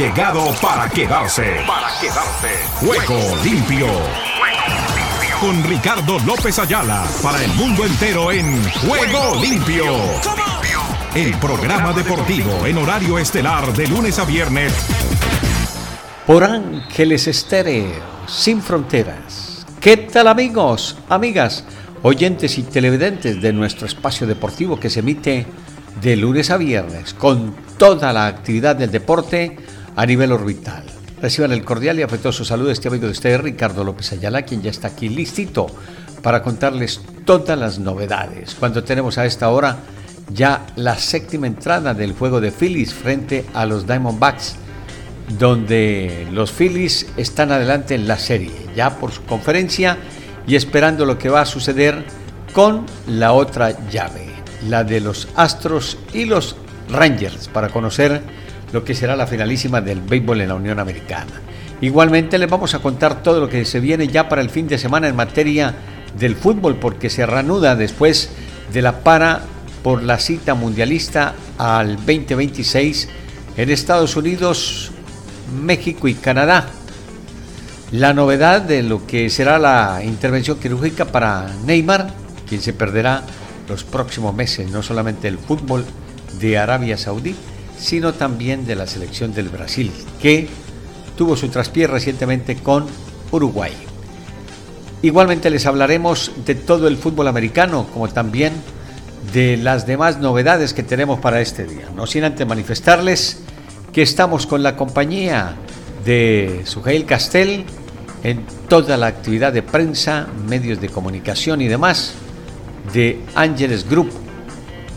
llegado para quedarse. Para quedarse. Juego limpio. Con Ricardo López Ayala para el mundo entero en Juego limpio. El programa deportivo en horario estelar de lunes a viernes. Por Ángeles Estéreo, sin fronteras. ¿Qué tal amigos, amigas, oyentes y televidentes de nuestro espacio deportivo que se emite de lunes a viernes con toda la actividad del deporte a nivel orbital? Reciban el cordial y afectuoso saludo este amigo de ustedes, Ricardo López Ayala, quien ya está aquí listito para contarles todas las novedades. Cuando tenemos a esta hora ya la séptima entrada del juego de Phillies frente a los Diamondbacks, donde los Phillies están adelante en la serie, ya por su conferencia y esperando lo que va a suceder con la otra llave, la de los Astros y los Rangers, para conocer lo que será la finalísima del béisbol en la Unión Americana. Igualmente les vamos a contar todo lo que se viene ya para el fin de semana en materia del fútbol, porque se reanuda después de la para por la cita mundialista al 2026 en Estados Unidos, México y Canadá. La novedad de lo que será la intervención quirúrgica para Neymar, quien se perderá los próximos meses, no solamente el fútbol de Arabia Saudí, sino también de la selección del Brasil, que tuvo su traspié recientemente con Uruguay. Igualmente les hablaremos de todo el fútbol americano, como también de las demás novedades que tenemos para este día. No sin antes manifestarles que estamos con la compañía de Sujail Castel en toda la actividad de prensa, medios de comunicación y demás de Ángeles Group.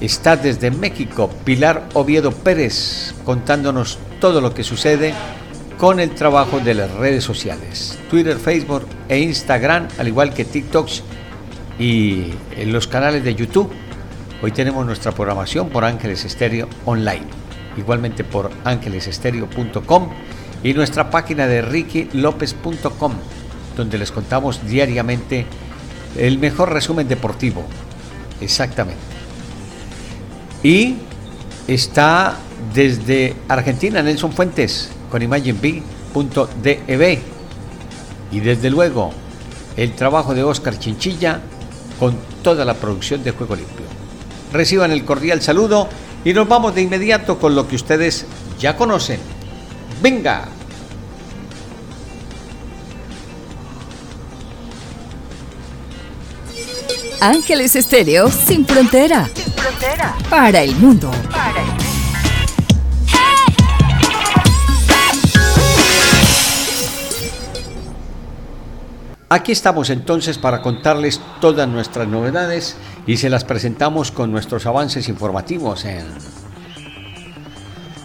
Está desde México Pilar Oviedo Pérez contándonos todo lo que sucede con el trabajo de las redes sociales, Twitter, Facebook e Instagram, al igual que TikToks y en los canales de YouTube Hoy tenemos nuestra programación por Ángeles Estéreo Online, igualmente por ángelesestereo.com y nuestra página de rickyLopez.com, donde les contamos diariamente el mejor resumen deportivo. Exactamente. Y está desde Argentina Nelson Fuentes con imagenb.dev. Y desde luego el trabajo de Oscar Chinchilla con toda la producción de Juego Limpio reciban el cordial saludo y nos vamos de inmediato con lo que ustedes ya conocen. Venga. Ángeles Estéreo sin frontera. Frontera. Para el mundo. Para el mundo. Aquí estamos entonces para contarles todas nuestras novedades y se las presentamos con nuestros avances informativos en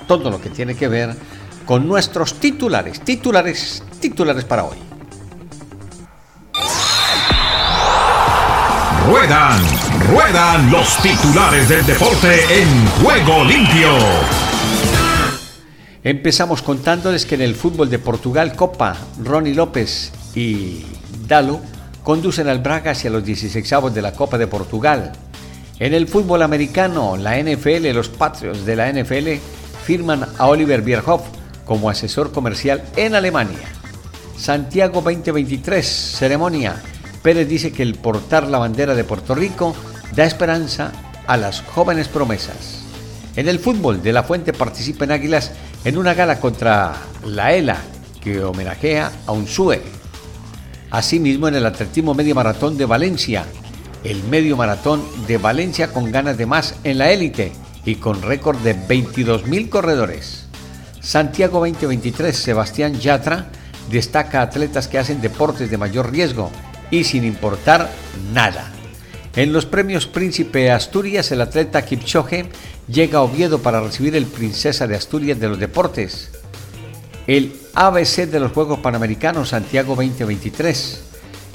todo lo que tiene que ver con nuestros titulares, titulares, titulares para hoy. Ruedan, ruedan los titulares del deporte en juego limpio. Empezamos contándoles que en el fútbol de Portugal Copa, Ronnie López y Dalo conducen al Braga hacia los 16 de la Copa de Portugal. En el fútbol americano, la NFL, los Patriots de la NFL firman a Oliver Bierhoff como asesor comercial en Alemania. Santiago 2023, ceremonia. Pérez dice que el portar la bandera de Puerto Rico da esperanza a las jóvenes promesas. En el fútbol, De La Fuente participa en Águilas en una gala contra la ELA que homenajea a un SUE Asimismo, en el atletismo medio maratón de Valencia, el medio maratón de Valencia con ganas de más en la élite y con récord de 22.000 corredores. Santiago 2023, Sebastián Yatra destaca atletas que hacen deportes de mayor riesgo y sin importar nada. En los premios Príncipe Asturias, el atleta Kipchoge llega a Oviedo para recibir el Princesa de Asturias de los Deportes el ABC de los Juegos Panamericanos Santiago 2023.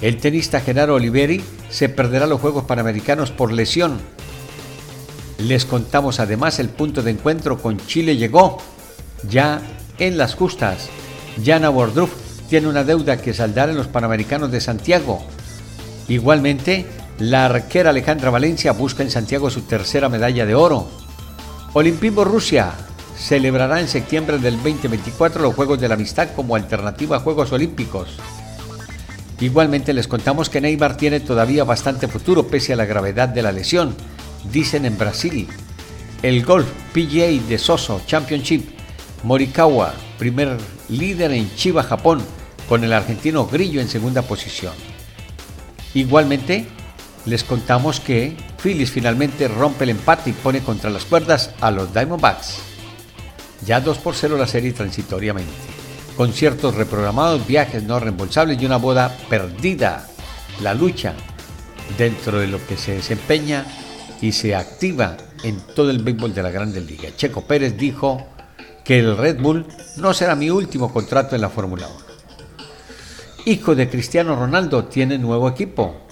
El tenista Genaro Oliveri se perderá los Juegos Panamericanos por lesión. Les contamos además el punto de encuentro con Chile llegó ya en las justas. Jana Wardruff tiene una deuda que saldar en los Panamericanos de Santiago. Igualmente, la arquera Alejandra Valencia busca en Santiago su tercera medalla de oro. Olimpismo Rusia, celebrará en septiembre del 2024 los Juegos de la Amistad como alternativa a Juegos Olímpicos. Igualmente les contamos que Neymar tiene todavía bastante futuro pese a la gravedad de la lesión, dicen en Brasil. El golf PGA de Soso Championship, Morikawa, primer líder en Chiba, Japón, con el argentino Grillo en segunda posición. Igualmente, les contamos que Phillies finalmente rompe el empate y pone contra las cuerdas a los Diamondbacks. Ya 2 por 0 la serie transitoriamente. Conciertos reprogramados, viajes no reembolsables y una boda perdida. La lucha dentro de lo que se desempeña y se activa en todo el béisbol de la Grandes Ligas. Checo Pérez dijo que el Red Bull no será mi último contrato en la Fórmula 1. Hijo de Cristiano Ronaldo tiene nuevo equipo.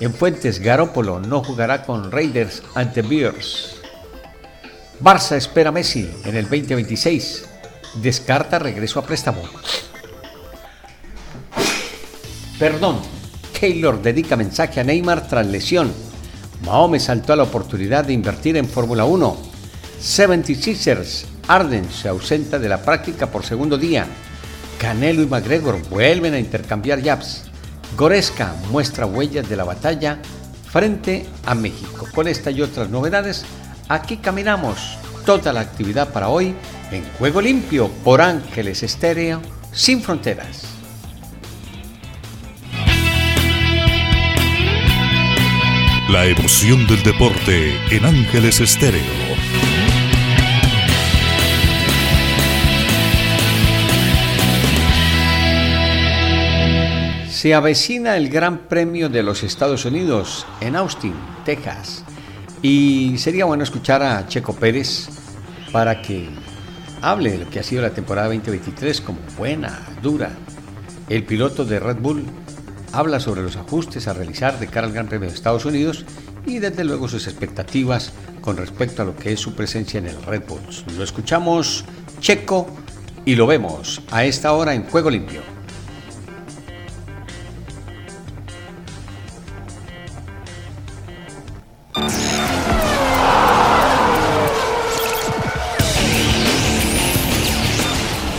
En Fuentes, Garópolo no jugará con Raiders ante Bears. Barça espera Messi en el 2026. Descarta regreso a préstamo. Perdón, Keylor dedica mensaje a Neymar tras lesión. Mahome saltó a la oportunidad de invertir en Fórmula 1. 76ers, Arden se ausenta de la práctica por segundo día. Canelo y McGregor vuelven a intercambiar jabs. Goresca muestra huellas de la batalla frente a México. Con esta y otras novedades, aquí caminamos toda la actividad para hoy en Juego Limpio por Ángeles Estéreo sin fronteras. La emoción del deporte en Ángeles Estéreo. Se avecina el Gran Premio de los Estados Unidos en Austin, Texas. Y sería bueno escuchar a Checo Pérez para que hable de lo que ha sido la temporada 2023 como buena, dura. El piloto de Red Bull habla sobre los ajustes a realizar de cara al Gran Premio de Estados Unidos y desde luego sus expectativas con respecto a lo que es su presencia en el Red Bull. Lo escuchamos Checo y lo vemos a esta hora en Juego Limpio.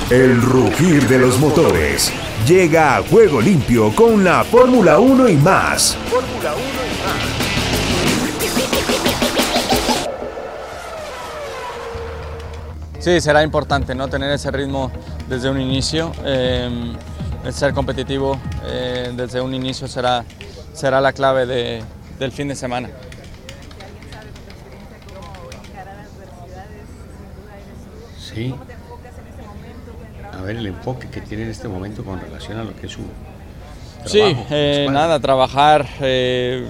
El rugir de los motores llega a juego limpio con la Fórmula 1 y más. Fórmula 1 y más. Sí, será importante ¿no? tener ese ritmo desde un inicio. Eh, ser competitivo eh, desde un inicio será, será la clave de, del fin de semana. Sí, el enfoque que tiene en este momento con relación a lo que es su Sí, eh, nada, trabajar, eh,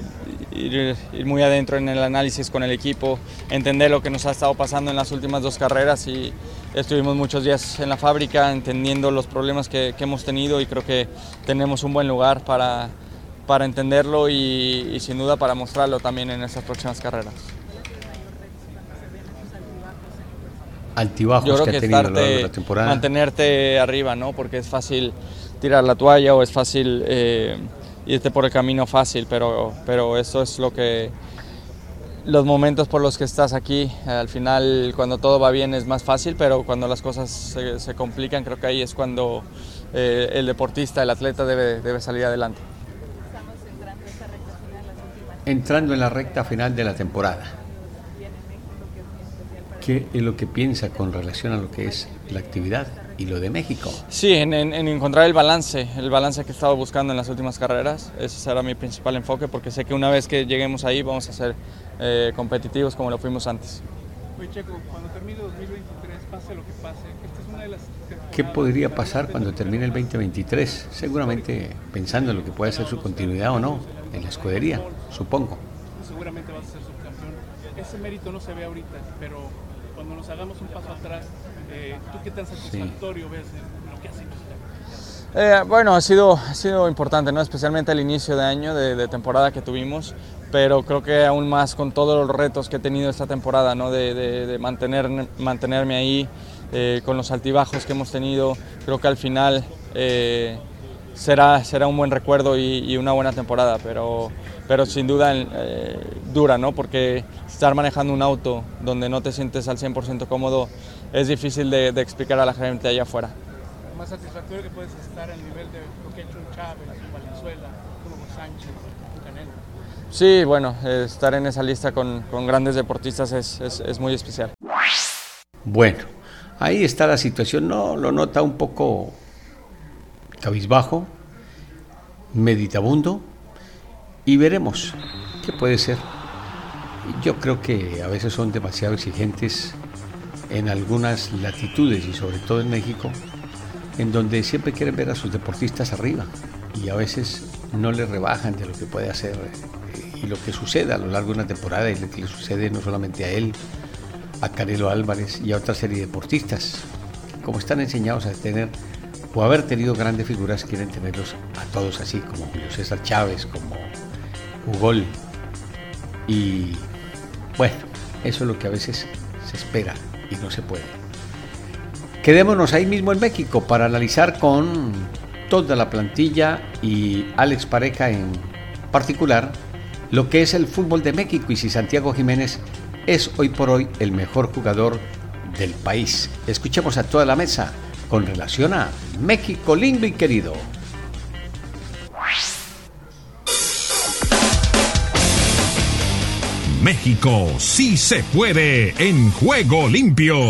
ir, muy adentro en el análisis con el equipo, entender lo que nos ha estado pasando en las últimas dos carreras y estuvimos muchos días en la fábrica entendiendo los problemas que, hemos tenido y creo que tenemos un buen lugar para, para entenderlo y, y sin duda para mostrarlo también en estas próximas carreras. Altibajos Yo creo que, ha tenido la temporada. Mantenerte arriba, ¿no? Porque es fácil tirar la toalla o es fácil eh, irte por el camino fácil, pero, pero eso es lo que los momentos por los que estás aquí, al final cuando todo va bien es más fácil, pero cuando las cosas se, complican creo que ahí es cuando eh, el deportista, el atleta debe, debe salir adelante. Entrando en la recta final de la temporada. ¿Qué es lo que piensa con relación a lo que es la actividad y lo de México? Sí, en, encontrar el balance, el balance que he estado buscando en las últimas carreras. Ese será mi principal enfoque porque sé que una vez que lleguemos ahí vamos a ser eh, competitivos como lo fuimos antes. Oye, Checo, cuando termine 2023, pase lo que pase, esta es una de las... ¿Qué podría pasar cuando termine el 2023? Seguramente pensando en lo que puede ser su continuidad o no en la escudería, supongo. Seguramente vas a ser subcampeón. Ese mérito no se ve ahorita, pero cuando nos hagamos un paso atrás, eh, ¿tú qué tan satisfactorio ves lo que has hecho? Eh, bueno, ha sido, ha sido importante, ¿no? especialmente el inicio de año, de, temporada que tuvimos, pero creo que aún más con todos los retos que he tenido esta temporada, ¿no? de, de mantener, mantenerme ahí, eh, con los altibajos que hemos tenido, creo que al final será, será un buen recuerdo y, una buena temporada, pero, pero sin duda eh, dura, ¿no? Porque estar manejando un auto donde no te sientes al 100% cómodo es difícil de, explicar a la gente allá afuera. Más satisfactorio que puedes estar al nivel de lo que ha hecho Chávez, Valenzuela, Hugo Sánchez, Canelo. Sí, bueno, estar en esa lista con, con grandes deportistas es, es, es muy especial. Bueno, ahí está la situación, ¿no? Lo nota un poco cabizbajo, meditabundo y veremos qué puede ser. Yo creo que a veces son demasiado exigentes en algunas latitudes y sobre todo en México, en donde siempre quieren ver a sus deportistas arriba y a veces no le rebajan de lo que puede hacer y lo que sucede a lo largo de una temporada y lo que le sucede no solamente a él, a Canelo Álvarez y a otra serie de deportistas, como están enseñados a tener o haber tenido grandes figuras, quieren tenerlos a todos así, como Julio César Chávez, como Ugol. Y bueno, eso es lo que a veces se espera y no se puede. Quedémonos ahí mismo en México para analizar con toda la plantilla y Alex Pareja en particular lo que es el fútbol de México y si Santiago Jiménez es hoy por hoy el mejor jugador del país. Escuchemos a toda la mesa con relación a México lindo y querido. México sí se puede en juego limpio.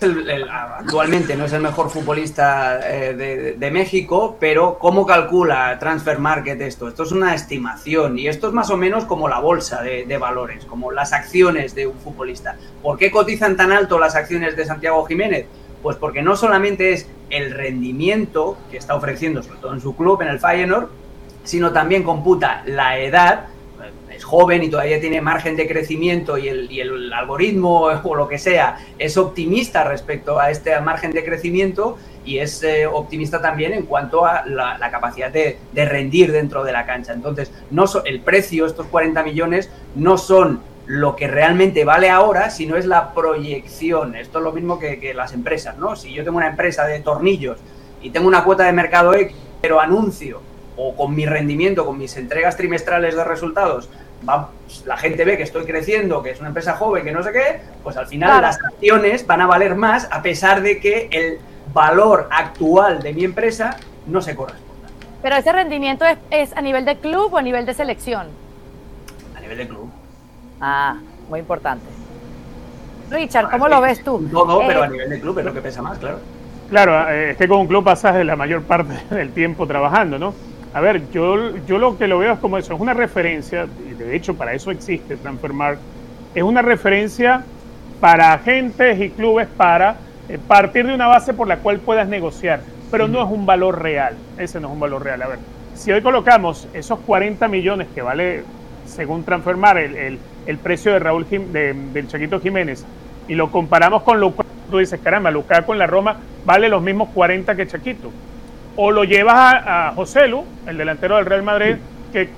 actualmente no es el mejor futbolista eh, de, México, pero ¿cómo calcula Transfer Market esto? Esto es una estimación y esto es más o menos como la bolsa de, de, valores, como las acciones de un futbolista. ¿Por qué cotizan tan alto las acciones de Santiago Jiménez? Pues porque no solamente es el rendimiento que está ofreciendo, sobre todo en su club, en el Feyenoord, sino también computa la edad es joven y todavía tiene margen de crecimiento y el, algoritmo o lo que sea es optimista respecto a este margen de crecimiento y es eh, optimista también en cuanto a la, capacidad de, rendir dentro de la cancha. Entonces, no el precio, estos 40 millones, no son lo que realmente vale ahora, sino es la proyección. Esto es lo mismo que, que las empresas, ¿no? Si yo tengo una empresa de tornillos y tengo una cuota de mercado X, pero anuncio o con mi rendimiento, con mis entregas trimestrales de resultados, la gente ve que estoy creciendo, que es una empresa joven, que no sé qué, pues al final las acciones van a valer más a pesar de que el valor actual de mi empresa no se corresponda. Pero ese rendimiento es, a nivel de club o a nivel de selección? A nivel de club. Ah, muy importante. Richard, ¿cómo lo ves tú? Todo, pero a eh, nivel de club es lo que pesa más, claro. Claro, eh, es que con un club pasas la mayor parte del tiempo trabajando, ¿no? A ver, yo, yo lo que lo veo es como eso, es una referencia, y de hecho para eso existe Transfermark, es una referencia para agentes y clubes para eh, partir de una base por la cual puedas negociar, pero no es un valor real, ese no es un valor real. A ver, si hoy colocamos esos 40 millones que vale, según Transfermark, el, el, precio de Raúl del Chaquito Jiménez, y lo comparamos con Lukaku, tú dices, caramba, Lukaku en la Roma vale los mismos 40 que Chaquito o lo llevas a, José Lu, el delantero del Real Madrid, que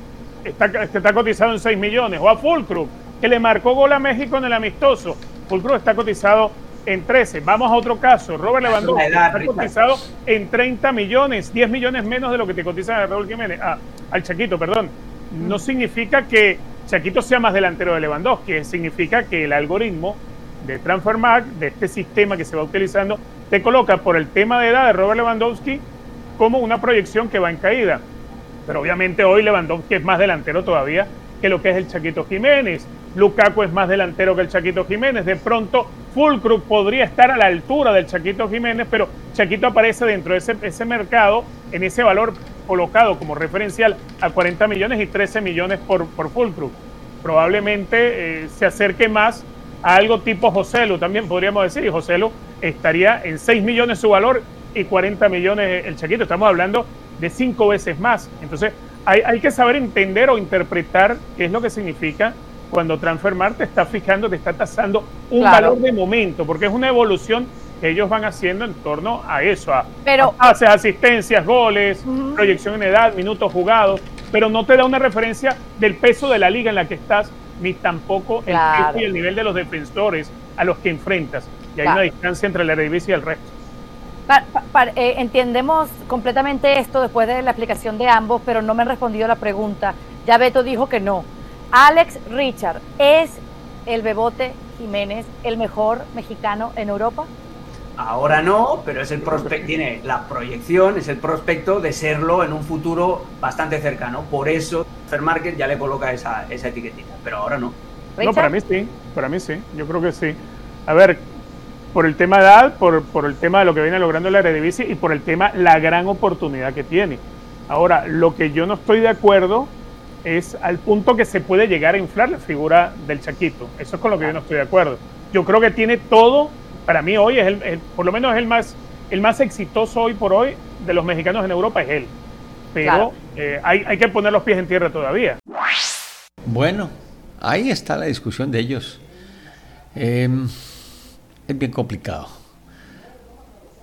está, está cotizado en 6 millones, o a Fulcrum, que le marcó gol a México en el amistoso. Fulcrum está cotizado en 13. Vamos a otro caso. Robert Lewandowski está cotizado en 30 millones, 10 millones menos de lo que te cotiza Raúl Jiménez, ah, al Chaquito, perdón. No significa que Chaquito sea más delantero de Lewandowski, significa que el algoritmo de Transfermark, de este sistema que se va utilizando, te coloca por el tema de edad de Robert Lewandowski como una proyección que va en caída. Pero obviamente hoy Lewandowski es más delantero todavía que lo que es el Chaquito Jiménez. Lukaku es más delantero que el Chaquito Jiménez. De pronto, Fulcrum podría estar a la altura del Chaquito Jiménez, pero Chaquito aparece dentro de ese, mercado, en ese valor colocado como referencial a 40 millones y 13 millones por, por. Probablemente eh, se acerque más a algo tipo Joselu, también podríamos decir, y Joselu estaría en 6 millones su valor y 40 millones el Chaquito. Estamos hablando de cinco veces más. Entonces, hay, hay, que saber entender o interpretar qué es lo que significa cuando Transfermar te está fijando, te está tasando un valor de momento, porque es una evolución que ellos van haciendo en torno a eso, a, pero, asistencias, goles, proyección en edad, minutos jugados, pero no te da una referencia del peso de la liga en la que estás, ni tampoco el peso y el nivel de los defensores a los que enfrentas. Y hay una distancia entre la Eredivisie y el resto. Eh, entendemos completamente esto después de la explicación de ambos, pero no me han respondido la pregunta. Ya Beto dijo que no. Alex Richard, ¿es el Bebote Jiménez el mejor mexicano en Europa? Ahora no, pero es el prospecto, tiene la proyección, es el prospecto de serlo en un futuro bastante cercano. Por eso Fair Market ya le coloca esa, esa etiquetita, pero ahora no. No, para mí sí, para mí sí, yo creo que sí. A ver, por el tema de edad, por, por el tema de lo que viene logrando la Eredivisie y por el tema la gran oportunidad que tiene. Ahora, lo que yo no estoy de acuerdo es al punto que se puede llegar a inflar la figura del Chaquito. Eso es con lo que yo no estoy de acuerdo. Yo creo que tiene todo para mí hoy es el, por lo menos es el más, el más exitoso hoy por hoy de los mexicanos en Europa es él. Pero eh, hay, hay, que poner los pies en tierra todavía. Bueno, ahí está la discusión de ellos. Em, es bien complicado.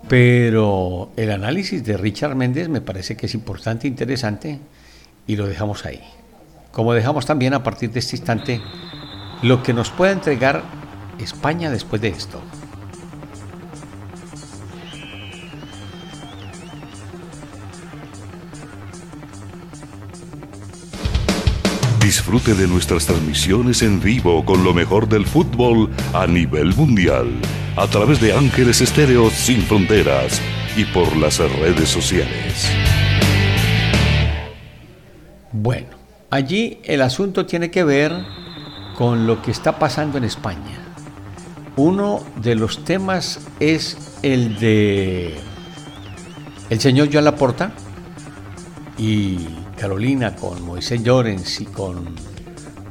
Pero el análisis de Richard Méndez me parece que es importante, interesante, y lo dejamos ahí. Como dejamos también a partir de este instante lo que nos puede entregar España después de esto. Disfrute de nuestras transmisiones en vivo con lo mejor del fútbol a nivel mundial a través de Ángeles Estéreo Sin Fronteras y por las redes sociales. Bueno, allí el asunto tiene que ver con lo que está pasando en España. Uno de los temas es el de el señor Joan Laporta y Carolina, con Moisés Llorens y con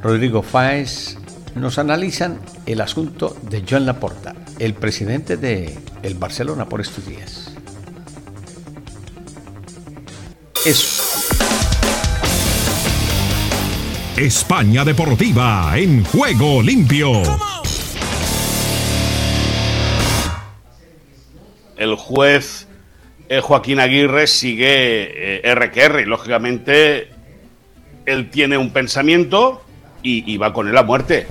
Rodrigo Fáez, nos analizan el asunto de Joan Laporta, el presidente de el Barcelona por estos días. Eso. España Deportiva en juego limpio. El juez Joaquín Aguirre sigue eh, RQR lógicamente él tiene un pensamiento y, va con él a muerte.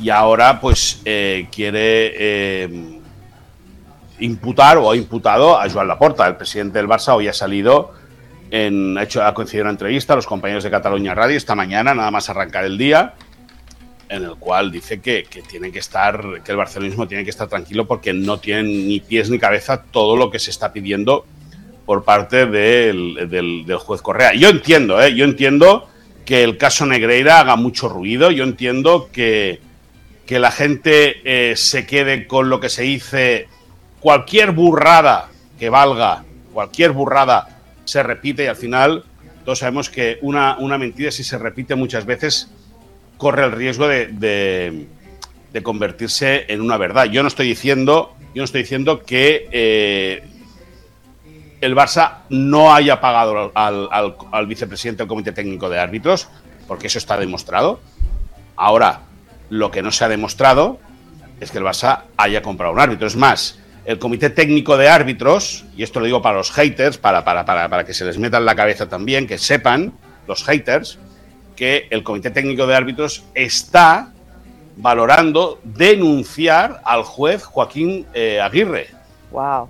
Y ahora pues eh, quiere eh, imputar o ha imputado a Joan Laporta, el presidente del Barça, hoy ha salido, en, ha, hecho, ha una entrevista a los compañeros de Cataluña Radio esta mañana, nada más arrancar el día en el cual dice que, que que estar, que el barcelonismo tiene que estar tranquilo porque no tiene ni pies ni cabeza todo lo que se está pidiendo por parte del, del, juez Correa. Yo entiendo, ¿eh? yo entiendo que el caso Negreira haga mucho ruido, yo entiendo que, que la gente eh, se quede con lo que se dice, cualquier burrada que valga, cualquier burrada se repite y al final todos sabemos que una, una mentira si se repite muchas veces corre el riesgo de, convertirse en una verdad. Yo no estoy diciendo, yo no estoy diciendo que eh, el Barça no haya pagado al, vicepresidente del Comité Técnico de Árbitros, porque eso está demostrado. Ahora, lo que no se ha demostrado es que el Barça haya comprado un árbitro. Es más, el Comité Técnico de Árbitros, y esto lo digo para los haters, para, para, para, para que se les meta en la cabeza también, que sepan, los haters, que el Comité Técnico de Árbitros está valorando denunciar al juez Joaquín eh, Aguirre. Wow.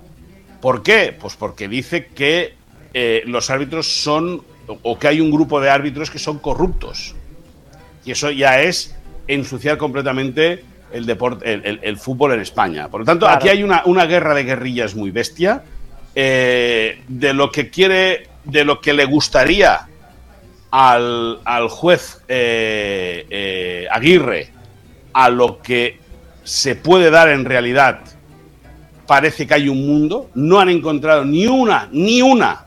¿Por qué? Pues porque dice que eh, los árbitros son, o que hay un grupo de árbitros que son corruptos. Y eso ya es ensuciar completamente el, deporte, el, fútbol en España. Por lo tanto, aquí hay una, una, guerra de guerrillas muy bestia. Eh, de lo que quiere, de lo que le gustaría al, juez eh, eh, Aguirre a lo que se puede dar en realidad, parece que hay un mundo. No han encontrado ni una, ni una,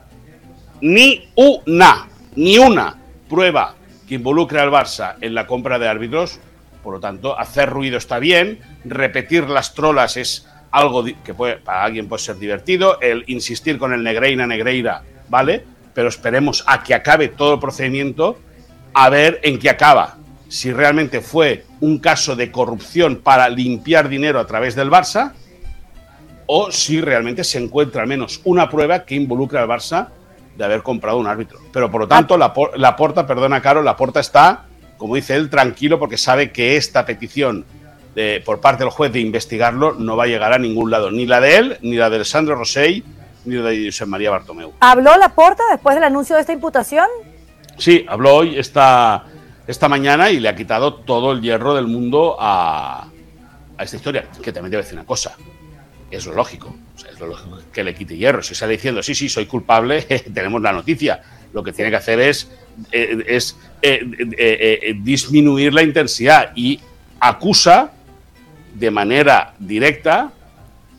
ni una, ni una prueba que involucre al Barça en la compra de árbitros. Por lo tanto, hacer ruido está bien, repetir las trolas es algo que puede, para alguien puede ser divertido, el insistir con el Negreira, Negreira, ¿vale? Pero esperemos a que acabe todo el procedimiento a ver en qué acaba. Si realmente fue un caso de corrupción para limpiar dinero a través del Barça o si realmente se encuentra al menos una prueba que involucra al Barça de haber comprado un árbitro. Pero por lo tanto, la, la porta, perdona Caro, la porta está, como dice él, tranquilo porque sabe que esta petición de, por parte del juez de investigarlo no va a llegar a ningún lado, ni la de él, ni la de Sandro Rosell, ni de José María Bartomeu. ¿Habló la porta después del anuncio de esta imputación? Sí, habló hoy esta, esta mañana y le ha quitado todo el hierro del mundo a, a esta historia. Que también debe decir una cosa. Es lo lógico. es lo lógico que le quite hierro. Si sale diciendo, sí, sí, soy culpable, tenemos la noticia. Lo que tiene que hacer es, eh, es eh, eh, disminuir la intensidad y acusa de manera directa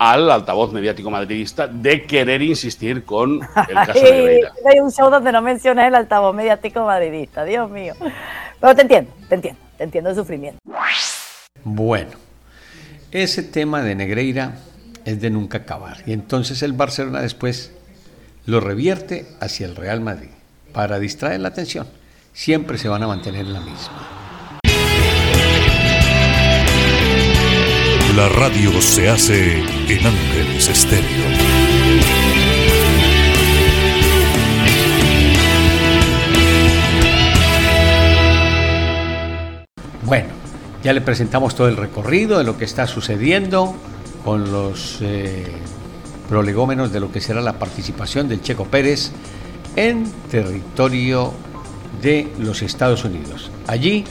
al altavoz mediático madridista de querer insistir con el caso de Negreira. Hay un show donde no mencionas el altavoz mediático madridista, Dios mío. Pero te entiendo, te entiendo, te entiendo el sufrimiento. Bueno, ese tema de Negreira es de nunca acabar. Y entonces el Barcelona después lo revierte hacia el Real Madrid para distraer la atención. Siempre se van a mantener la misma. La radio se hace en Ángeles Estéreo. Bueno, ya le presentamos todo el recorrido de lo que está sucediendo con los eh, prolegómenos de lo que será la participación del Checo Pérez en territorio de los Estados Unidos. Allí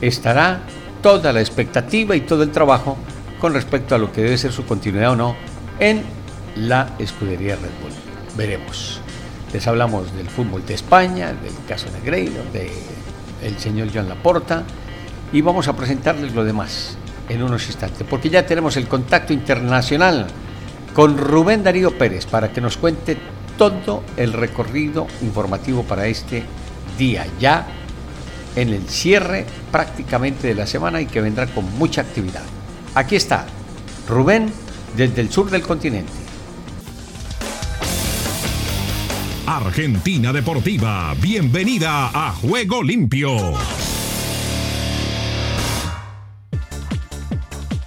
estará toda la expectativa y todo el trabajo con respecto a lo que debe ser su continuidad o no en la escudería Red Bull. Veremos. Les hablamos del fútbol de España, del caso Negreiro, del señor Joan Laporta y vamos a presentarles lo demás en unos instantes, porque ya tenemos el contacto internacional con Rubén Darío Pérez para que nos cuente todo el recorrido informativo para este día, ya en el cierre prácticamente de la semana y que vendrá con mucha actividad. Aquí está, Rubén desde el sur del continente. Argentina Deportiva, bienvenida a Juego Limpio.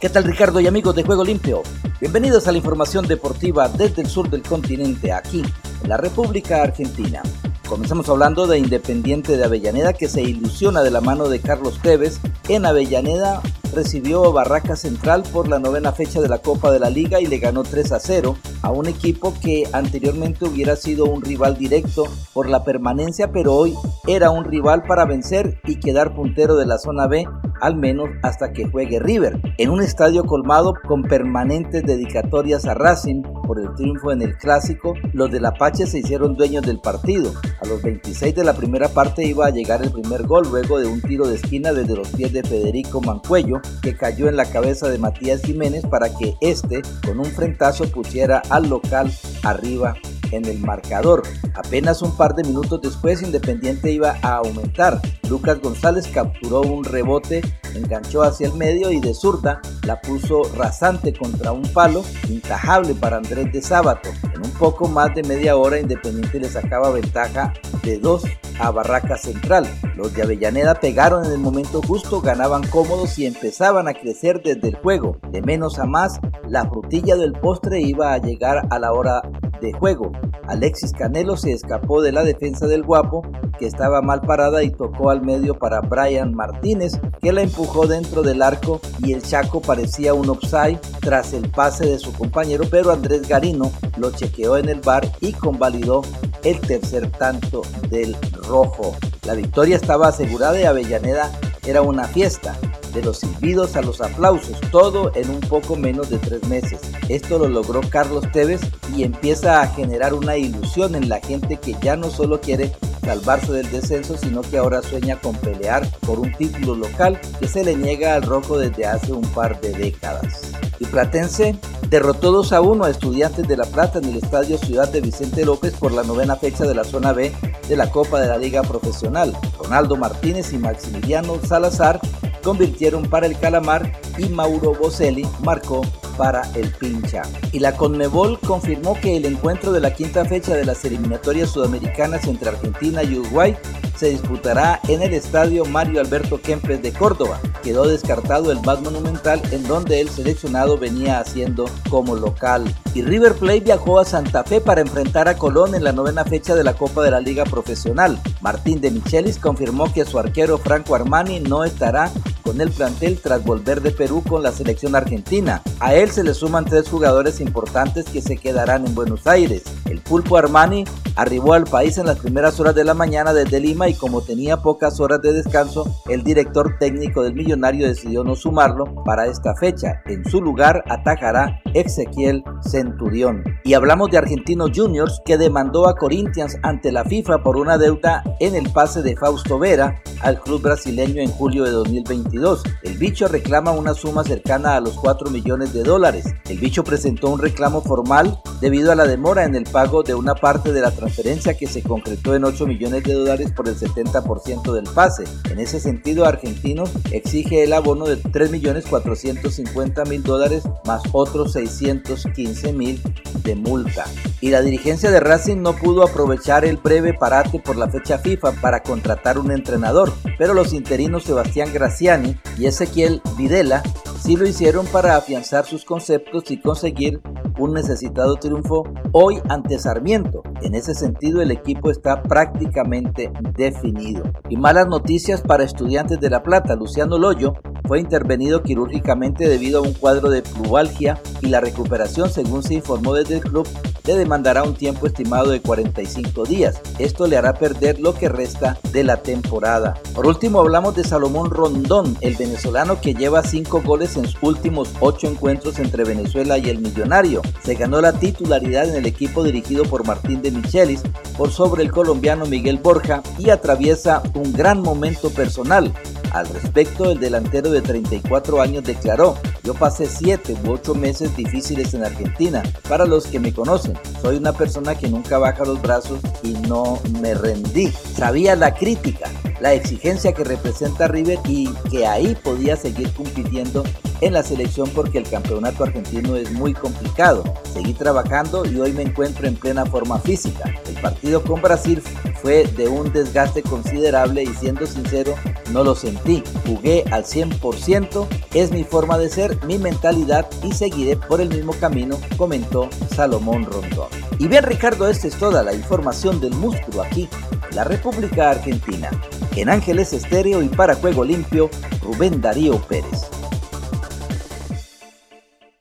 ¿Qué tal Ricardo y amigos de Juego Limpio? Bienvenidos a la información deportiva desde el sur del continente, aquí, en la República Argentina. Comenzamos hablando de Independiente de Avellaneda que se ilusiona de la mano de Carlos Tevez. En Avellaneda recibió Barraca Central por la novena fecha de la Copa de la Liga y le ganó 3 a 0 a un equipo que anteriormente hubiera sido un rival directo por la permanencia, pero hoy era un rival para vencer y quedar puntero de la zona B al menos hasta que juegue River, en un estadio colmado con permanentes dedicatorias a Racing por el triunfo en el clásico, los del Apache se hicieron dueños del partido. A los 26 de la primera parte iba a llegar el primer gol luego de un tiro de esquina desde los pies de Federico Mancuello que cayó en la cabeza de Matías Jiménez para que este con un frentazo pusiera al local arriba en el marcador. Apenas un par de minutos después Independiente iba a aumentar. Lucas González capturó un rebote, enganchó hacia el medio y de zurda la puso rasante contra un palo, intajable para Andrés de Sábato. En un poco más de media hora Independiente le sacaba ventaja de 2 a Barraca Central. Los de Avellaneda pegaron en el momento justo, ganaban cómodos y empezaban a crecer desde el juego. De menos a más, la frutilla del postre iba a llegar a la hora de juego. Alexis Canelo se escapó de la defensa del guapo, que estaba mal parada y tocó al medio para Brian Martínez, que la empujó dentro del arco y el Chaco parecía un offside tras el pase de su compañero, pero Andrés Garino lo chequeó en el bar y convalidó el tercer tanto del rojo. La victoria estaba asegurada y Avellaneda era una fiesta de los silbidos a los aplausos, todo en un poco menos de tres meses. Esto lo logró Carlos Tevez y empieza a generar una ilusión en la gente que ya no solo quiere salvarse del descenso, sino que ahora sueña con pelear por un título local que se le niega al rojo desde hace un par de décadas. Y Platense derrotó 2 a 1 a Estudiantes de La Plata en el Estadio Ciudad de Vicente López por la novena fecha de la zona B de la Copa de la Liga Profesional. Ronaldo Martínez y Maximiliano Salazar convirtieron para el Calamar y Mauro Boselli marcó para el Pincha. Y la Conmebol confirmó que el encuentro de la quinta fecha de las eliminatorias sudamericanas entre Argentina y Uruguay se disputará en el estadio Mario Alberto Kempes de Córdoba. Quedó descartado el más monumental en donde el seleccionado venía haciendo como local. Y River Plate viajó a Santa Fe para enfrentar a Colón en la novena fecha de la Copa de la Liga Profesional. Martín de Michelis confirmó que su arquero Franco Armani no estará con el plantel tras volver de Perú con la selección argentina. A él se le suman tres jugadores importantes que se quedarán en Buenos Aires. El Pulpo Armani arribó al país en las primeras horas de la mañana desde Lima y como tenía pocas horas de descanso, el director técnico del Millonario decidió no sumarlo para esta fecha. En su lugar atajará Ezequiel Centurión. Y hablamos de Argentinos Juniors que demandó a Corinthians ante la FIFA por una deuda en el pase de Fausto Vera al club brasileño en julio de 2022. El bicho reclama una suma cercana a los 4 millones de dólares. El bicho presentó un reclamo formal debido a la demora en el pago de una parte de la transferencia que se concretó en 8 millones de dólares por el 70% del pase. En ese sentido, Argentinos exige el abono de 3 millones 450 mil dólares más otros 615 mil de multa. Y la dirigencia de Racing no pudo aprovechar el breve parate por la fecha FIFA para contratar un entrenador, pero los interinos Sebastián Graciani y Ezequiel Videla sí lo hicieron para afianzar sus conceptos y conseguir un necesitado triunfo hoy ante Sarmiento. En ese sentido el equipo está prácticamente definido. Y malas noticias para estudiantes de La Plata. Luciano Loyo fue intervenido quirúrgicamente debido a un cuadro de plubalgia y la recuperación, según se informó desde el club, le demandará un tiempo estimado de 45 días. Esto le hará perder lo que resta de la temporada. Por último hablamos de Salomón Rondón, el venezolano que lleva 5 goles en sus últimos 8 encuentros entre Venezuela y el Millonario. Se ganó la titularidad en el equipo dirigido por Martín de Michelis por sobre el colombiano Miguel Borja y atraviesa un gran momento personal. Al respecto, el delantero de 34 años declaró, yo pasé 7 u 8 meses difíciles en Argentina. Para los que me conocen, soy una persona que nunca baja los brazos y no me rendí. Sabía la crítica, la exigencia que representa River y que ahí podía seguir compitiendo en la selección porque el campeonato argentino es muy complicado. Seguí trabajando y hoy me encuentro en plena forma física. El partido con Brasil fue de un desgaste considerable y siendo sincero no lo sentí. Jugué al 100%, es mi forma de ser, mi mentalidad y seguiré por el mismo camino, comentó Salomón Rondón. Y bien Ricardo, esta es toda la información del músculo aquí, la República Argentina. En Ángeles Estéreo y para Juego Limpio, Rubén Darío Pérez.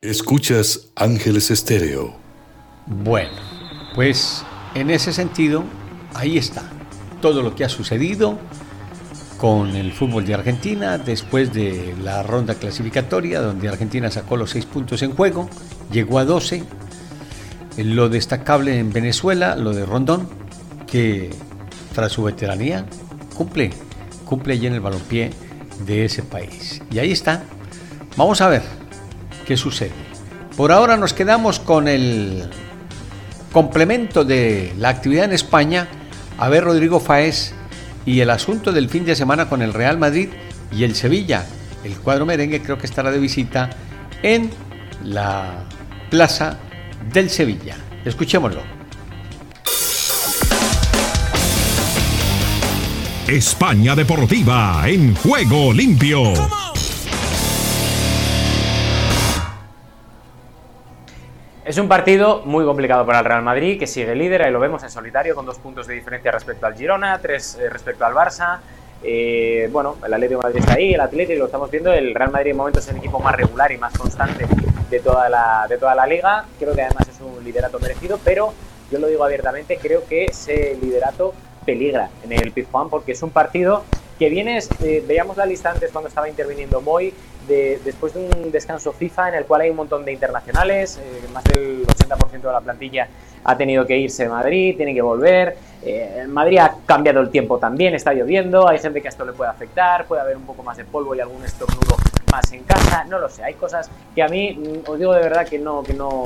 Escuchas Ángeles Estéreo. Bueno, pues en ese sentido, ahí está todo lo que ha sucedido con el fútbol de Argentina después de la ronda clasificatoria donde Argentina sacó los seis puntos en juego, llegó a 12. Lo destacable en Venezuela, lo de Rondón, que su veteranía cumple, cumple allí en el balompié de ese país. Y ahí está. Vamos a ver qué sucede. Por ahora nos quedamos con el complemento de la actividad en España. A ver, Rodrigo Faez y el asunto del fin de semana con el Real Madrid y el Sevilla. El cuadro merengue creo que estará de visita en la plaza del Sevilla. Escuchémoslo. España Deportiva en juego limpio. Es un partido muy complicado para el Real Madrid, que sigue líder, ahí lo vemos en solitario, con dos puntos de diferencia respecto al Girona, tres eh, respecto al Barça. Eh, bueno, el Atlético Madrid está ahí, el Atlético lo estamos viendo, el Real Madrid en momento es el equipo más regular y más constante de toda la, de toda la liga. Creo que además es un liderato merecido, pero yo lo digo abiertamente, creo que ese liderato peligra en el Pizjuán porque es un partido que viene, eh, veíamos la lista antes cuando estaba interviniendo Moy, de, después de un descanso FIFA en el cual hay un montón de internacionales, eh, más del 80% de la plantilla ha tenido que irse de Madrid, tiene que volver. Eh, Madrid ha cambiado el tiempo también, está lloviendo, hay gente que esto le puede afectar, puede haber un poco más de polvo y algún estornudo más en casa, no lo sé, hay cosas que a mí, mm, os digo de verdad que no, que no,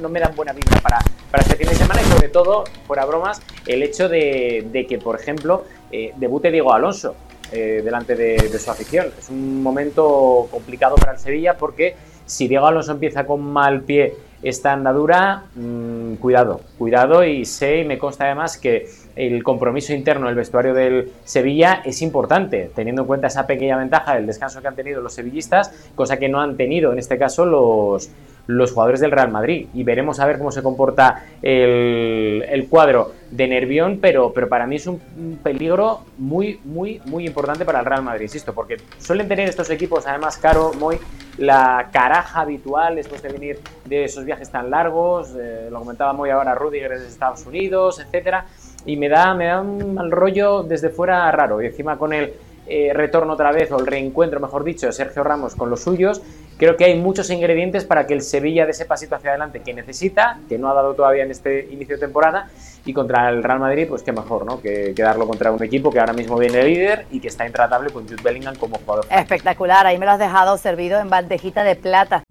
no, me dan buena vibra para, para este fin de semana y sobre todo, fuera bromas, el hecho de, de que, por ejemplo, eh, debute Diego Alonso. Eh, delante de, su afición. Es un momento complicado para el Sevilla porque si Diego Alonso empieza con mal pie esta andadura, mm, cuidado, cuidado y sé y me consta además que el compromiso interno del vestuario del Sevilla es importante, teniendo en cuenta esa pequeña ventaja del descanso que han tenido los sevillistas, cosa que no han tenido en este caso los, los jugadores del Real Madrid. Y veremos a ver cómo se comporta el, cuadro de Nervión, pero, pero para mí es un, peligro muy, muy, muy importante para el Real Madrid, insisto, porque suelen tener estos equipos, además, caro, muy la caraja habitual después de venir de esos viajes tan largos, eh, lo comentaba muy ahora Rudiger desde Estados Unidos, etcétera, y me da, me da un mal rollo desde fuera raro, y encima con el eh, retorno otra vez, o el reencuentro, mejor dicho, de Sergio Ramos con los suyos, creo que hay muchos ingredientes para que el Sevilla dé ese pasito hacia adelante que necesita, que no ha dado todavía en este inicio de temporada, y contra el Real Madrid, pues qué mejor, ¿no? Que, darlo contra un equipo que ahora mismo viene líder y que está intratable con Jude Bellingham como jugador. Espectacular, ahí me lo has dejado servido en bandejita de plata.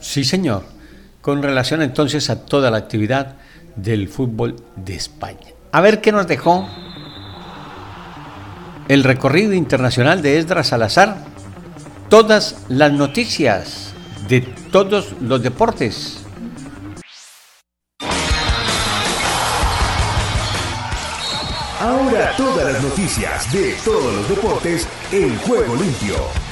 Sí, señor. Con relación entonces a toda la actividad del fútbol de España. A ver qué nos dejó el recorrido internacional de Esdras Salazar, todas las noticias de todos los deportes. Ahora todas las noticias de todos los deportes en juego limpio.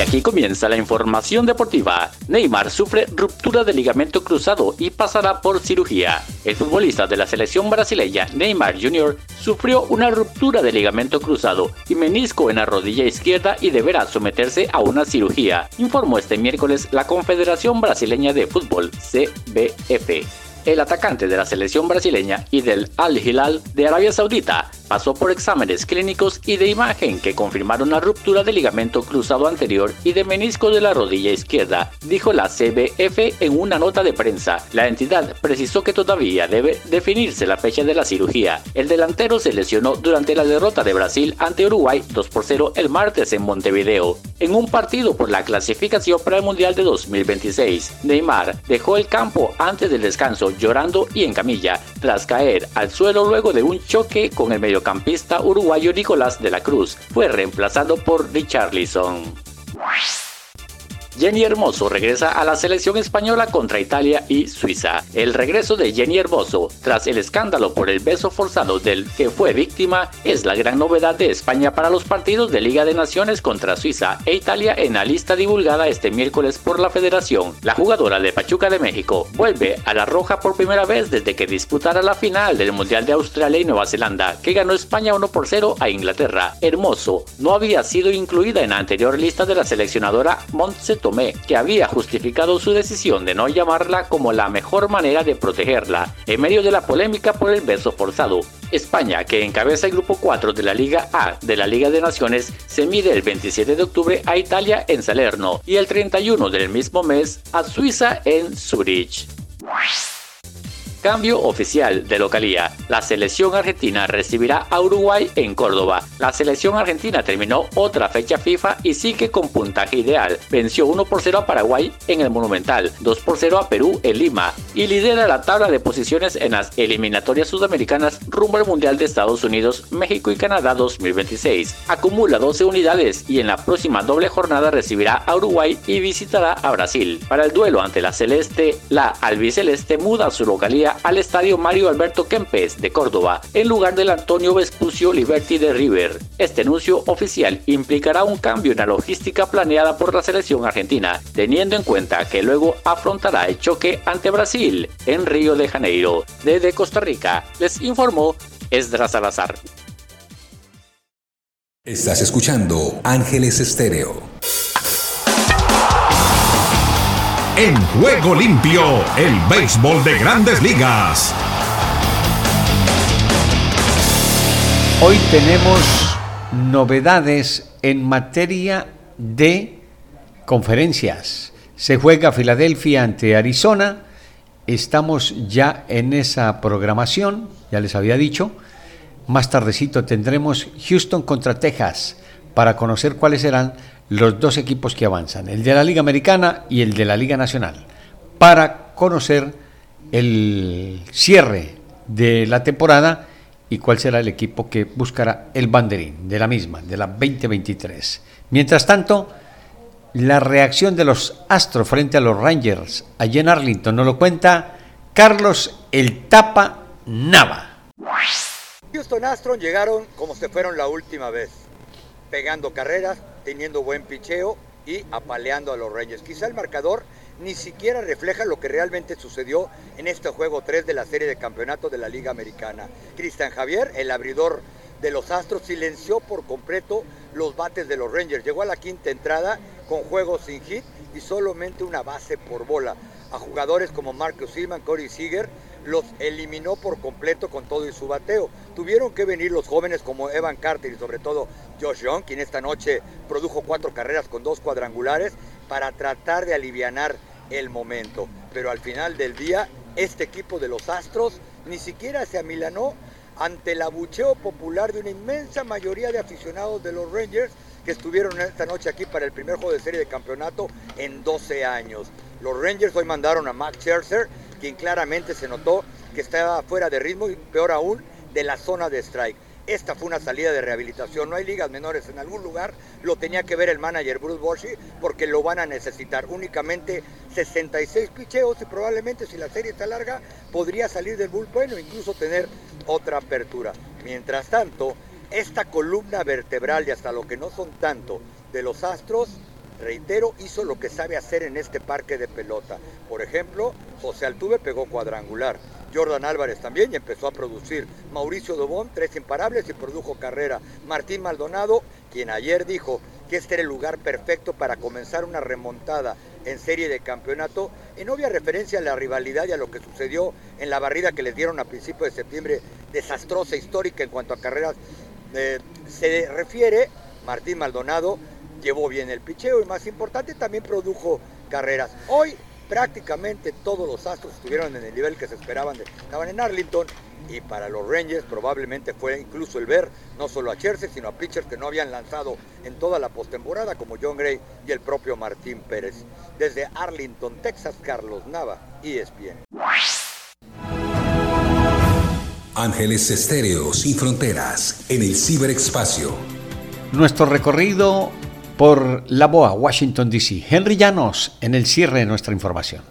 Y aquí comienza la información deportiva. Neymar sufre ruptura de ligamento cruzado y pasará por cirugía. El futbolista de la selección brasileña Neymar Jr. sufrió una ruptura de ligamento cruzado y menisco en la rodilla izquierda y deberá someterse a una cirugía, informó este miércoles la Confederación Brasileña de Fútbol, CBF. El atacante de la selección brasileña y del Al Hilal de Arabia Saudita pasó por exámenes clínicos y de imagen que confirmaron la ruptura del ligamento cruzado anterior y de menisco de la rodilla izquierda, dijo la CBF en una nota de prensa. La entidad precisó que todavía debe definirse la fecha de la cirugía. El delantero se lesionó durante la derrota de Brasil ante Uruguay 2 por 0 el martes en Montevideo, en un partido por la clasificación para el Mundial de 2026. Neymar dejó el campo antes del descanso llorando y en camilla, tras caer al suelo luego de un choque con el medio mediocampista uruguayo Nicolás de la Cruz. Fue reemplazado por Richarlison. Jenny Hermoso regresa a la selección española contra Italia y Suiza. El regreso de Jenny Hermoso, tras el escándalo por el beso forzado del que fue víctima, es la gran novedad de España para los partidos de Liga de Naciones contra Suiza e Italia en la lista divulgada este miércoles por la Federación. La jugadora de Pachuca de México vuelve a la roja por primera vez desde que disputara la final del Mundial de Australia y Nueva Zelanda, que ganó España 1 por 0 a Inglaterra. Hermoso no había sido incluida en la anterior lista de la seleccionadora Montse que había justificado su decisión de no llamarla como la mejor manera de protegerla, en medio de la polémica por el beso forzado. España, que encabeza el grupo 4 de la Liga A de la Liga de Naciones, se mide el 27 de octubre a Italia en Salerno y el 31 del mismo mes a Suiza en Zurich. Cambio oficial de localía. La selección argentina recibirá a Uruguay en Córdoba. La selección argentina terminó otra fecha FIFA y sigue con puntaje ideal. Venció 1 por 0 a Paraguay en el Monumental, 2 por 0 a Perú en Lima y lidera la tabla de posiciones en las eliminatorias sudamericanas rumbo al Mundial de Estados Unidos, México y Canadá 2026. Acumula 12 unidades y en la próxima doble jornada recibirá a Uruguay y visitará a Brasil. Para el duelo ante la Celeste, la albiceleste muda su localía al estadio Mario Alberto Kempes de Córdoba, en lugar del Antonio Vespucio Liberty de River. Este anuncio oficial implicará un cambio en la logística planeada por la selección argentina, teniendo en cuenta que luego afrontará el choque ante Brasil en Río de Janeiro. Desde Costa Rica, les informó Esdras Salazar. Estás escuchando Ángeles Estéreo. En juego limpio, el béisbol de grandes ligas. Hoy tenemos novedades en materia de conferencias. Se juega Filadelfia ante Arizona. Estamos ya en esa programación, ya les había dicho. Más tardecito tendremos Houston contra Texas para conocer cuáles serán los dos equipos que avanzan, el de la Liga Americana y el de la Liga Nacional, para conocer el cierre de la temporada y cuál será el equipo que buscará el banderín de la misma, de la 2023. Mientras tanto, la reacción de los Astros frente a los Rangers allí en Arlington nos lo cuenta Carlos El Tapa Nava. Houston Astros llegaron como se fueron la última vez pegando carreras, teniendo buen picheo y apaleando a los Rangers. Quizá el marcador ni siquiera refleja lo que realmente sucedió en este juego 3 de la serie de campeonato de la Liga Americana. Cristian Javier, el abridor de los Astros, silenció por completo los bates de los Rangers. Llegó a la quinta entrada con juegos sin hit y solamente una base por bola. A jugadores como Marcus Silman, Corey Seager, los eliminó por completo con todo y su bateo. Tuvieron que venir los jóvenes como Evan Carter y sobre todo Josh Young, quien esta noche produjo cuatro carreras con dos cuadrangulares para tratar de alivianar el momento. Pero al final del día, este equipo de los Astros ni siquiera se amilanó ante el abucheo popular de una inmensa mayoría de aficionados de los Rangers que estuvieron esta noche aquí para el primer juego de serie de campeonato en 12 años. Los Rangers hoy mandaron a Max Scherzer, quien claramente se notó que estaba fuera de ritmo y peor aún de la zona de strike. Esta fue una salida de rehabilitación. No hay ligas menores en algún lugar. Lo tenía que ver el manager Bruce Bochy porque lo van a necesitar. Únicamente 66 picheos y probablemente si la serie está larga podría salir del bullpen o incluso tener otra apertura. Mientras tanto, esta columna vertebral y hasta lo que no son tanto de los Astros reitero, hizo lo que sabe hacer en este parque de pelota. Por ejemplo, José Altuve pegó cuadrangular. Jordan Álvarez también y empezó a producir. Mauricio Dobón, tres imparables y produjo carrera. Martín Maldonado, quien ayer dijo que este era el lugar perfecto para comenzar una remontada en serie de campeonato, en obvia referencia a la rivalidad y a lo que sucedió en la barrida que les dieron a principios de septiembre, desastrosa, histórica en cuanto a carreras eh, se refiere, Martín Maldonado llevó bien el picheo y más importante también produjo carreras. Hoy prácticamente todos los astros estuvieron en el nivel que se esperaban. De, estaban en Arlington y para los Rangers probablemente fue incluso el ver no solo a Chelsea sino a pitchers que no habían lanzado en toda la postemporada como John Gray y el propio Martín Pérez. Desde Arlington, Texas, Carlos Nava, ESPN. Ángeles Estéreo sin fronteras en el ciberespacio. Nuestro recorrido por la BOA, Washington, D.C. Henry Llanos en el cierre de nuestra información.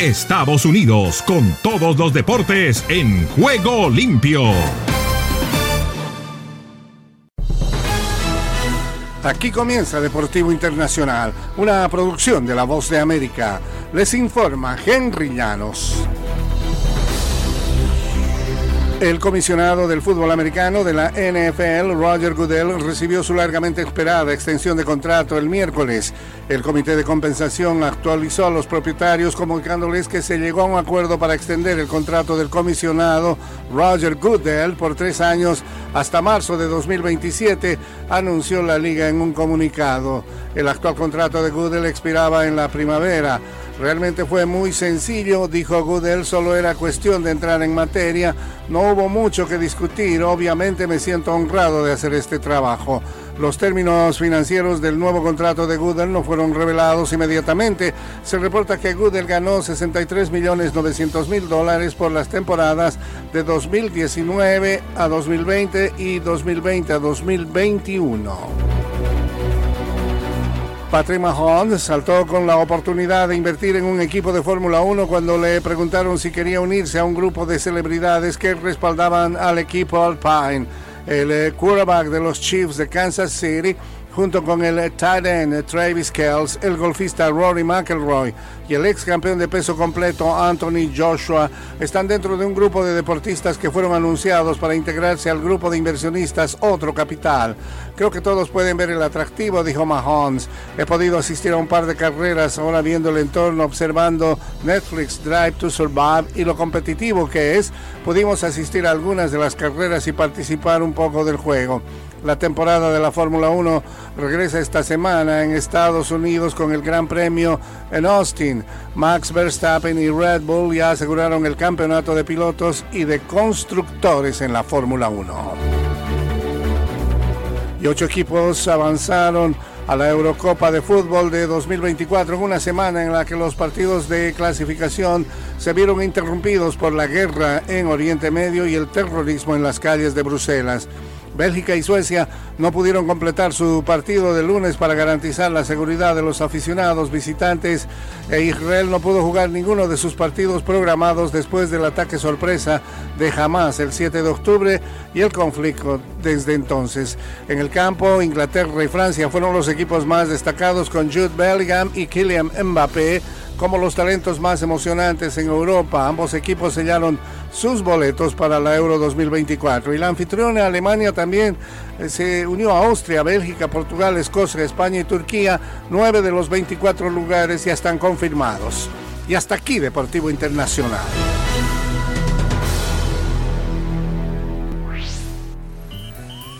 Estados Unidos con todos los deportes en juego limpio. Aquí comienza Deportivo Internacional, una producción de La Voz de América. Les informa Henry Llanos. El comisionado del fútbol americano de la NFL, Roger Goodell, recibió su largamente esperada extensión de contrato el miércoles. El comité de compensación actualizó a los propietarios comunicándoles que se llegó a un acuerdo para extender el contrato del comisionado Roger Goodell por tres años hasta marzo de 2027, anunció la liga en un comunicado. El actual contrato de Goodell expiraba en la primavera. Realmente fue muy sencillo, dijo Goodell, solo era cuestión de entrar en materia, no hubo mucho que discutir, obviamente me siento honrado de hacer este trabajo. Los términos financieros del nuevo contrato de Goodell no fueron revelados inmediatamente. Se reporta que Goodell ganó 63 millones 900 mil dólares por las temporadas de 2019 a 2020 y 2020 a 2021. Patrick Mahomes saltó con la oportunidad de invertir en un equipo de Fórmula 1 cuando le preguntaron si quería unirse a un grupo de celebridades que respaldaban al equipo Alpine. El eh, quarterback de los Chiefs de Kansas City junto con el tight end Travis Kells, el golfista Rory McElroy y el ex campeón de peso completo Anthony Joshua, están dentro de un grupo de deportistas que fueron anunciados para integrarse al grupo de inversionistas Otro Capital. Creo que todos pueden ver el atractivo, dijo Mahomes. He podido asistir a un par de carreras ahora viendo el entorno, observando Netflix Drive to Survive y lo competitivo que es. Pudimos asistir a algunas de las carreras y participar un poco del juego. La temporada de la Fórmula 1 regresa esta semana en Estados Unidos con el Gran Premio en Austin. Max Verstappen y Red Bull ya aseguraron el campeonato de pilotos y de constructores en la Fórmula 1. Y ocho equipos avanzaron a la Eurocopa de Fútbol de 2024 en una semana en la que los partidos de clasificación se vieron interrumpidos por la guerra en Oriente Medio y el terrorismo en las calles de Bruselas. Bélgica y Suecia no pudieron completar su partido de lunes para garantizar la seguridad de los aficionados visitantes e Israel no pudo jugar ninguno de sus partidos programados después del ataque sorpresa de Hamas el 7 de octubre y el conflicto desde entonces. En el campo, Inglaterra y Francia fueron los equipos más destacados con Jude Bellingham y Kylian Mbappé como los talentos más emocionantes en Europa. Ambos equipos sellaron sus boletos para la Euro 2024. Y la anfitriona Alemania también eh, se unió a Austria, Bélgica, Portugal, Escocia, España y Turquía. Nueve de los 24 lugares ya están confirmados. Y hasta aquí Deportivo Internacional.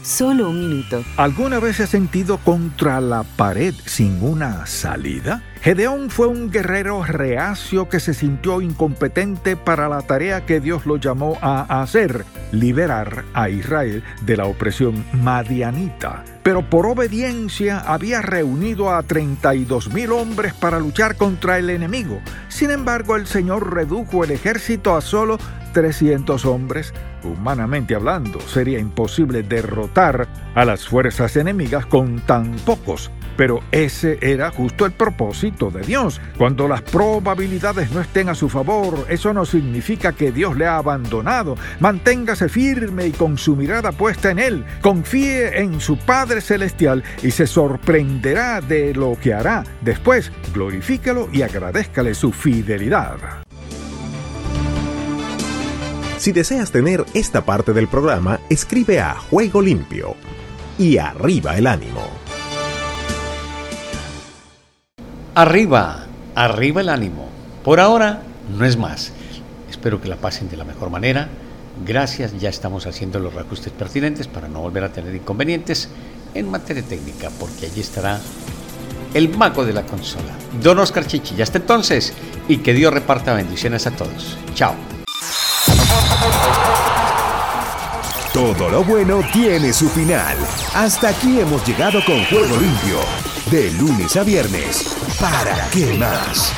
Solo un minuto. ¿Alguna vez has sentido contra la pared sin una salida? Gedeón fue un guerrero reacio que se sintió incompetente para la tarea que Dios lo llamó a hacer, liberar a Israel de la opresión madianita. Pero por obediencia había reunido a 32 mil hombres para luchar contra el enemigo. Sin embargo, el Señor redujo el ejército a solo 300 hombres. Humanamente hablando, sería imposible derrotar a las fuerzas enemigas con tan pocos. Pero ese era justo el propósito de Dios. Cuando las probabilidades no estén a su favor, eso no significa que Dios le ha abandonado. Manténgase firme y con su mirada puesta en Él. Confíe en su Padre Celestial y se sorprenderá de lo que hará. Después, glorifíquelo y agradezcale su fidelidad. Si deseas tener esta parte del programa, escribe a Juego Limpio y arriba el ánimo. Arriba, arriba el ánimo. Por ahora no es más. Espero que la pasen de la mejor manera. Gracias, ya estamos haciendo los reajustes pertinentes para no volver a tener inconvenientes en materia técnica, porque allí estará el mago de la consola, don Oscar Chichi. Hasta entonces, y que Dios reparta bendiciones a todos. Chao. Todo lo bueno tiene su final. Hasta aquí hemos llegado con Juego Limpio. De lunes a viernes. ¿Para qué más?